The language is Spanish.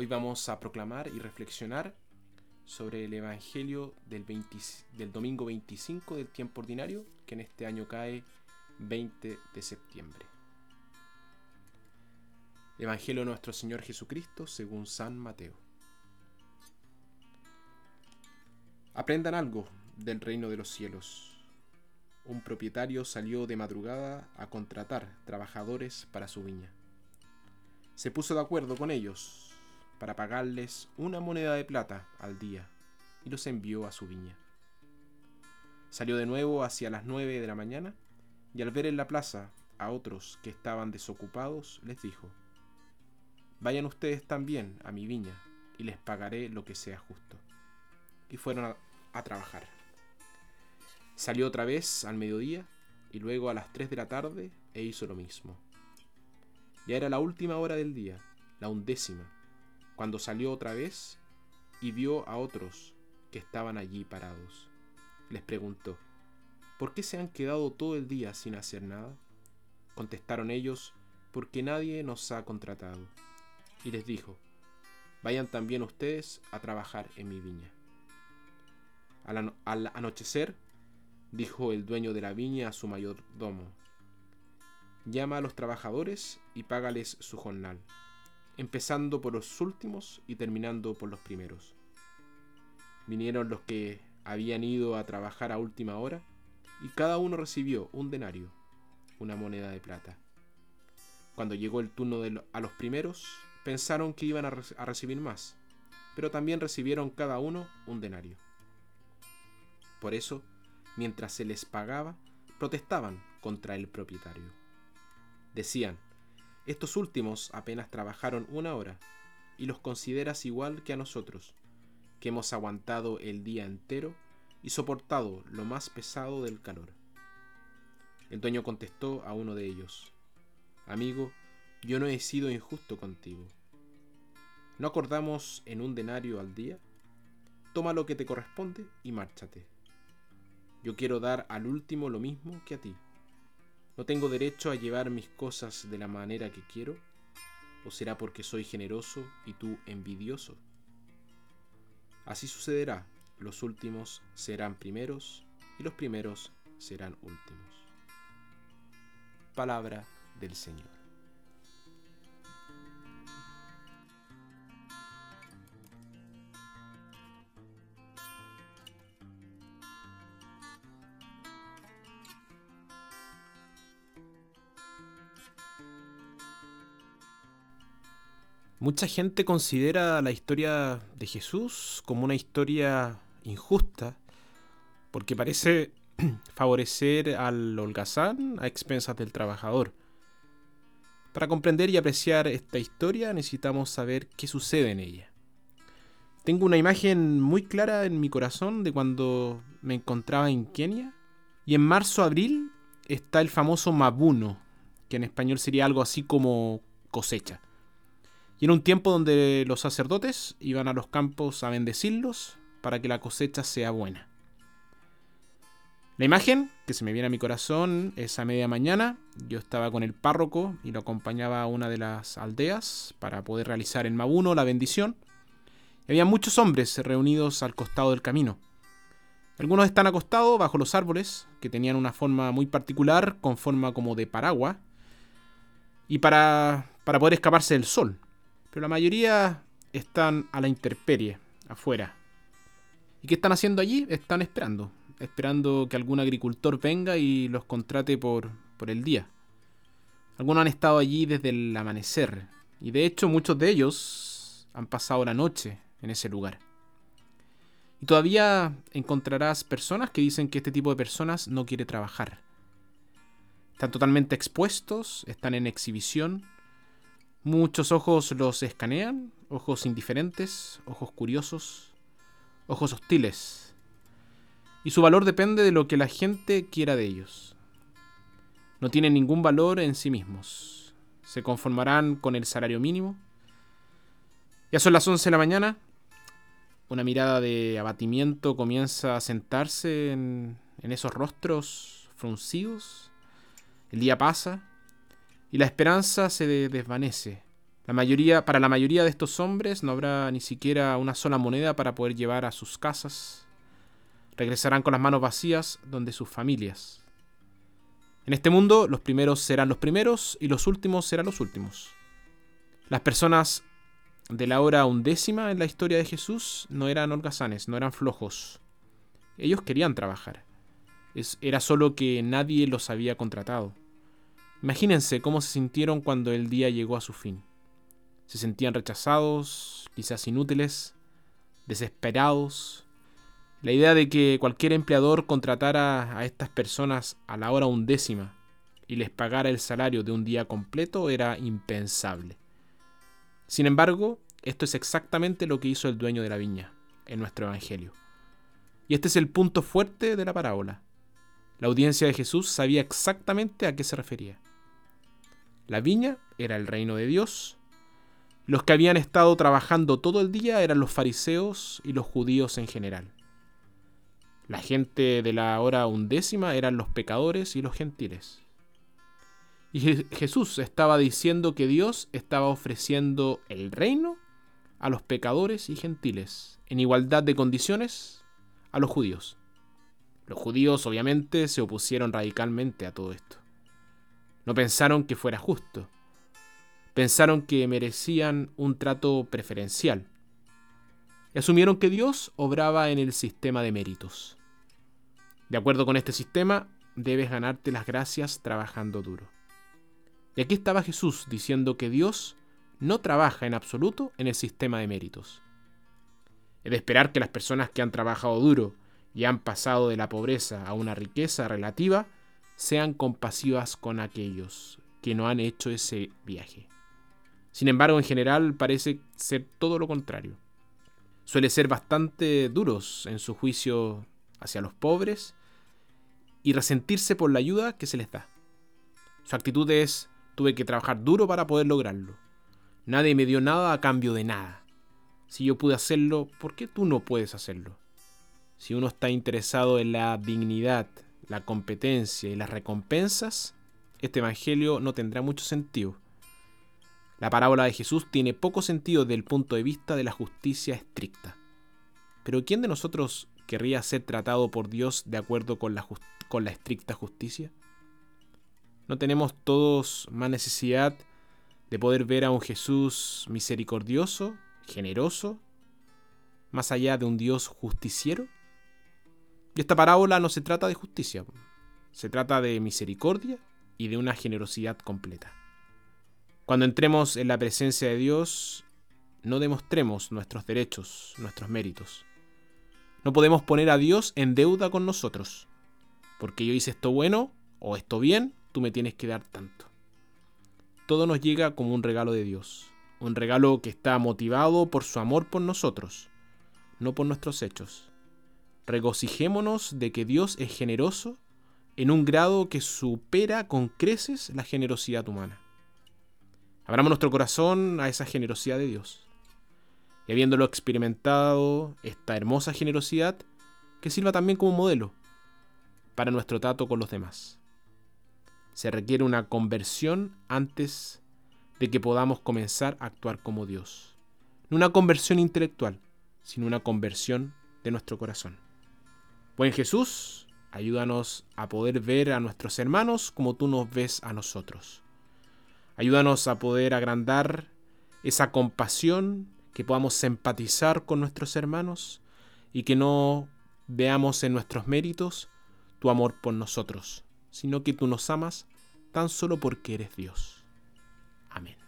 Hoy vamos a proclamar y reflexionar sobre el Evangelio del, domingo 25 del tiempo ordinario, que en este año cae 20 de septiembre. Evangelio de nuestro Señor Jesucristo según San Mateo. Aprendan algo del reino de los cielos. Un propietario salió de madrugada a contratar trabajadores para su viña. Se puso de acuerdo con ellos para pagarles una moneda de plata al día y los envió a su viña. Salió de nuevo hacia las nueve de la mañana y al ver en la plaza a otros que estaban desocupados, les dijo, Vayan ustedes también a mi viña y les pagaré lo que sea justo. Y fueron a, trabajar. Salió otra vez al mediodía y luego a las 3 de la tarde e hizo lo mismo. Ya era la última hora del día, la undécima, cuando salió otra vez y vio a otros que estaban allí parados. Les preguntó, ¿por qué se han quedado todo el día sin hacer nada? Contestaron ellos, porque nadie nos ha contratado. Y les dijo, vayan también ustedes a trabajar en mi viña. Al, anochecer, dijo el dueño de la viña a su mayordomo, llama a los trabajadores y págales su jornal, empezando por los últimos y terminando por los primeros. Vinieron los que habían ido a trabajar a última hora, y cada uno recibió un denario, una moneda de plata. Cuando llegó el turno a los primeros, pensaron que iban a recibir más, pero también recibieron cada uno un denario. Por eso, mientras se les pagaba, protestaban contra el propietario. Decían, estos últimos apenas trabajaron una hora, y los consideras igual que a nosotros, que hemos aguantado el día entero y soportado lo más pesado del calor. El dueño contestó a uno de ellos, Amigo, yo no he sido injusto contigo. ¿No acordamos en un denario al día? Toma lo que te corresponde y márchate. Yo quiero dar al último lo mismo que a ti. ¿No tengo derecho a llevar mis cosas de la manera que quiero? ¿O será porque soy generoso y tú envidioso? Así sucederá, los últimos serán primeros y los primeros serán últimos. Palabra del Señor. Mucha gente considera la historia de Jesús como una historia injusta, porque parece favorecer al holgazán a expensas del trabajador. Para comprender y apreciar esta historia necesitamos saber qué sucede en ella. Tengo una imagen muy clara en mi corazón de cuando me encontraba en Kenia y en marzo-abril está el famoso mabuno, que en español sería algo así como cosecha. Y en un tiempo donde los sacerdotes iban a los campos a bendecirlos para que la cosecha sea buena. La imagen que se me viene a mi corazón es a media mañana. Yo estaba con el párroco y lo acompañaba a una de las aldeas para poder realizar el mabuno, la bendición. había muchos hombres reunidos al costado del camino. Algunos están acostados bajo los árboles, que tenían una forma muy particular, con forma como de paraguas, y para, para poder escaparse del sol pero la mayoría están a la intemperie, afuera. ¿Y qué están haciendo allí? Están esperando, esperando que algún agricultor venga y los contrate por, por el día. Algunos han estado allí desde el amanecer, y de hecho muchos de ellos han pasado la noche en ese lugar. Y todavía encontrarás personas que dicen que este tipo de personas no quiere trabajar. Están totalmente expuestos, están en exhibición, Muchos ojos los escanean, ojos indiferentes, ojos curiosos, ojos hostiles. Y su valor depende de lo que la gente quiera de ellos. No tienen ningún valor en sí mismos. Se conformarán con el salario mínimo. Ya son las 11 de la mañana. Una mirada de abatimiento comienza a sentarse en, en esos rostros fruncidos. El día pasa y la esperanza se desvanece. La mayoría, para la mayoría de estos hombres no habrá ni siquiera una sola moneda para poder llevar a sus casas. Regresarán con las manos vacías donde sus familias. En este mundo los primeros serán los primeros y los últimos serán los últimos. Las personas de la hora undécima en la historia de Jesús no eran holgazanes, no eran flojos. Ellos querían trabajar. era solo que nadie los había contratado. Imagínense cómo se sintieron cuando el día llegó a su fin. Se sentían rechazados, quizás inútiles, desesperados. La idea de que cualquier empleador contratara a estas personas a la hora undécima y les pagara el salario de un día completo era impensable. Sin embargo, esto es exactamente lo que hizo el dueño de la viña en nuestro Evangelio. Y este es el punto fuerte de la parábola. La audiencia de Jesús sabía exactamente a qué se refería. La viña era el reino de Dios los que habían estado trabajando todo el día eran los fariseos y los judíos en general. La gente de la hora undécima eran los pecadores y los gentiles. Y Jesús estaba diciendo que Dios estaba ofreciendo el reino a los pecadores y gentiles, en igualdad de condiciones a los judíos. Los judíos obviamente se opusieron radicalmente a todo esto. No pensaron que fuera justo pensaron que merecían un trato preferencial y asumieron que Dios obraba en el sistema de méritos. De acuerdo con este sistema, debes ganarte las gracias trabajando duro. Y aquí estaba Jesús diciendo que Dios no trabaja en absoluto en el sistema de méritos. Es de esperar que las personas que han trabajado duro y han pasado de la pobreza a una riqueza relativa sean compasivas con aquellos que no han hecho ese viaje. Sin embargo, en general parece ser todo lo contrario. Suele ser bastante duros en su juicio hacia los pobres y resentirse por la ayuda que se les da. Su actitud es, tuve que trabajar duro para poder lograrlo. Nadie me dio nada a cambio de nada. Si yo pude hacerlo, ¿por qué tú no puedes hacerlo? Si uno está interesado en la dignidad, la competencia y las recompensas, este Evangelio no tendrá mucho sentido la parábola de Jesús tiene poco sentido desde el punto de vista de la justicia estricta. Pero ¿quién de nosotros querría ser tratado por Dios de acuerdo con la, con la estricta justicia? ¿No tenemos todos más necesidad de poder ver a un Jesús misericordioso, generoso, más allá de un Dios justiciero? Y esta parábola no se trata de justicia, se trata de misericordia y de una generosidad completa. Cuando entremos en la presencia de Dios, no demostremos nuestros derechos, nuestros méritos. No podemos poner a Dios en deuda con nosotros. Porque yo hice esto bueno o esto bien, tú me tienes que dar tanto. Todo nos llega como un regalo de Dios. Un regalo que está motivado por su amor por nosotros, no por nuestros hechos. Regocijémonos de que Dios es generoso en un grado que supera con creces la generosidad humana. Abramos nuestro corazón a esa generosidad de Dios. Y habiéndolo experimentado, esta hermosa generosidad, que sirva también como modelo para nuestro trato con los demás. Se requiere una conversión antes de que podamos comenzar a actuar como Dios. No una conversión intelectual, sino una conversión de nuestro corazón. Buen Jesús, ayúdanos a poder ver a nuestros hermanos como tú nos ves a nosotros. Ayúdanos a poder agrandar esa compasión, que podamos empatizar con nuestros hermanos y que no veamos en nuestros méritos tu amor por nosotros, sino que tú nos amas tan solo porque eres Dios. Amén.